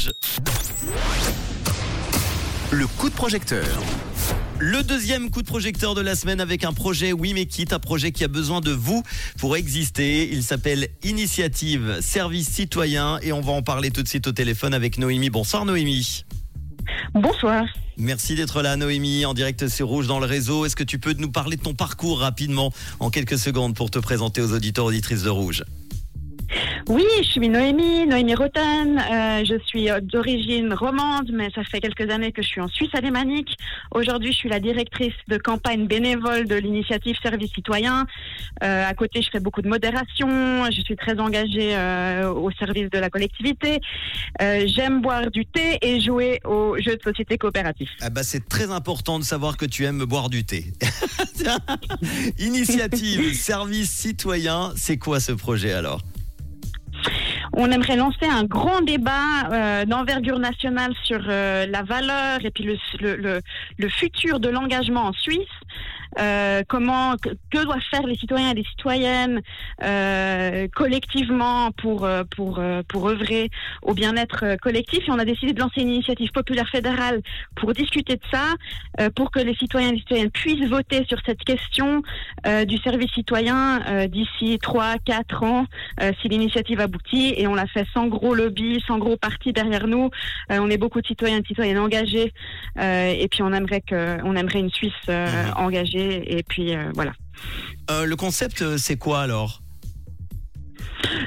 Rouge. Le coup de projecteur. Le deuxième coup de projecteur de la semaine avec un projet We Make It, un projet qui a besoin de vous pour exister. Il s'appelle Initiative Service Citoyen et on va en parler tout de suite au téléphone avec Noémie. Bonsoir Noémie. Bonsoir. Merci d'être là Noémie, en direct sur Rouge dans le réseau. Est-ce que tu peux nous parler de ton parcours rapidement en quelques secondes pour te présenter aux auditeurs auditrices de Rouge? Oui, je suis Noémie, Noémie Rotten. Euh, je suis euh, d'origine romande, mais ça fait quelques années que je suis en Suisse alémanique. Aujourd'hui, je suis la directrice de campagne bénévole de l'initiative Service Citoyen. Euh, à côté, je fais beaucoup de modération. Je suis très engagée au service de la collectivité. J'aime boire du thé et jouer aux jeux de société coopératifs. Ah bah c'est très important de savoir que tu aimes boire du thé. Initiative Service Citoyen, c'est quoi ce projet alors? On aimerait lancer un grand débat euh, d'envergure nationale sur euh, la valeur et puis le, futur de l'engagement en Suisse. Euh, comment que, que doivent faire les citoyens et les citoyennes euh, collectivement pour euh, pour pour œuvrer au bien-être collectif. Et on a décidé de lancer une initiative populaire fédérale pour discuter de ça euh, pour que les citoyens et les citoyennes puissent voter sur cette question du service citoyen d'ici 3 4 ans si l'initiative aboutit. Et on l'a fait sans gros lobby, sans gros parti derrière nous. On est beaucoup de citoyens et de citoyennes engagés et puis on aimerait que on aimerait une Suisse euh, Et puis euh, voilà. Euh, Le concept, euh, c'est quoi alors?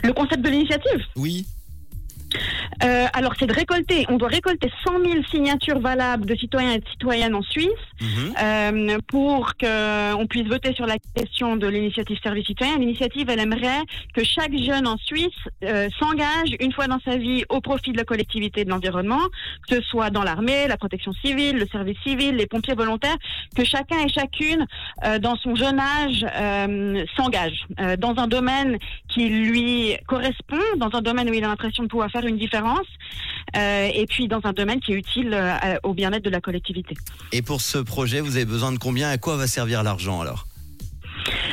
Le concept de l'initiative? Oui. Euh, alors, c'est de récolter. On doit récolter 100 000 signatures valables de citoyens et de citoyennes en Suisse Mhm. euh, pour qu'on puisse voter sur la question de l'initiative service citoyen. L'initiative, elle aimerait que chaque jeune en Suisse euh, s'engage une fois dans sa vie au profit de la collectivité et de l'environnement, que ce soit dans l'armée, la protection civile, le service civil, les pompiers volontaires, que chacun et chacune, euh, dans son jeune âge, euh, s'engage euh, dans un domaine qui lui correspond, dans un domaine où il a l'impression de pouvoir faire une différence, euh, et puis dans un domaine qui est utile euh, au bien-être de la collectivité. Et pour ce projet, vous avez besoin de combien? À quoi va servir l'argent alors?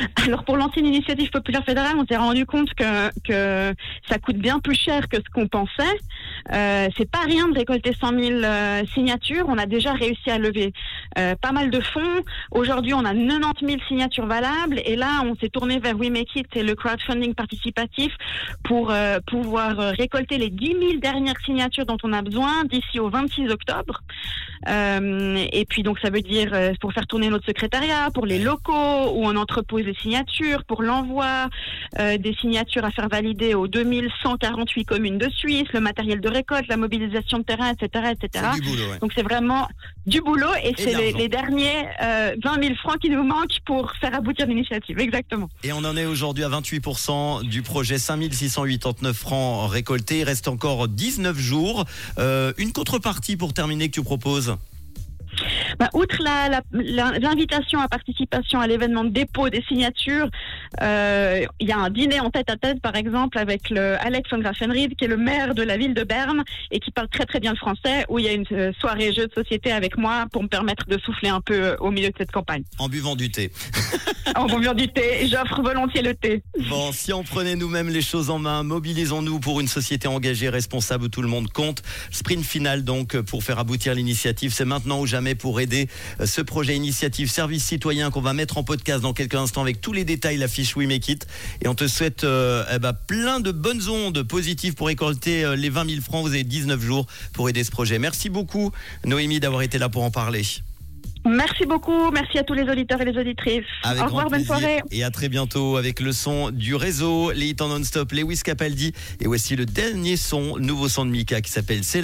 Alors pour lancer une initiative populaire fédérale, on s'est rendu compte que, ça coûte bien plus cher que ce qu'on pensait. Euh, c'est pas rien de récolter 100 000 euh, signatures. On a déjà réussi à lever euh, pas mal de fonds. Aujourd'hui, on a 90 000 signatures valables. Et là, on s'est tourné vers We Make It et le crowdfunding participatif pour pouvoir récolter les 10 000 dernières signatures dont on a besoin d'ici au 26 octobre. Et puis donc ça veut dire pour faire tourner notre secrétariat, pour les locaux où on entrepose signatures, pour l'envoi euh, des signatures à faire valider aux 2148 communes de Suisse, le matériel de récolte, la mobilisation de terrain, etc., etc. Du boulot, ouais. Donc c'est vraiment du boulot et, Et c'est les, derniers euh, 20 000 francs qui nous manquent pour faire aboutir l'initiative. Exactement. Et on en est aujourd'hui à 28% du projet 5689 francs récoltés. Il reste encore 19 jours. Euh, une contrepartie pour terminer que tu proposes? Bah, outre l'invitation à participation à l'événement de dépôt des signatures, euh, il y a un dîner en tête à tête, par exemple, avec le Alex von Grafenried, qui est le maire de la ville de Berne et qui parle très très bien le français, où il y a une euh, soirée jeu de société avec moi pour me permettre de souffler un peu euh, au milieu de cette campagne. en buvant du thé. En buvant du thé, j'offre volontiers le thé. Bon, si on prenait nous-mêmes les choses en main, mobilisons-nous pour une société engagée, responsable où tout le monde compte. Sprint final donc pour faire aboutir l'initiative. C'est maintenant ou jamais pour aider euh, ce projet initiative service citoyen qu'on va mettre en podcast dans quelques instants avec tous les détails, la fiche We Make It. Et on te souhaite euh, eh ben, plein de bonnes ondes positives pour récolter euh, les 20 000 francs. Vous avez 19 jours pour aider ce projet. Merci beaucoup Noémie d'avoir été là pour en parler. Merci beaucoup, merci à tous les auditeurs et les auditrices. Avec Au revoir, bonne soirée. Et à très bientôt avec le son du réseau, les hits en non-stop, Lewis Capaldi. Et voici le dernier son, nouveau son de Mika qui s'appelle C'est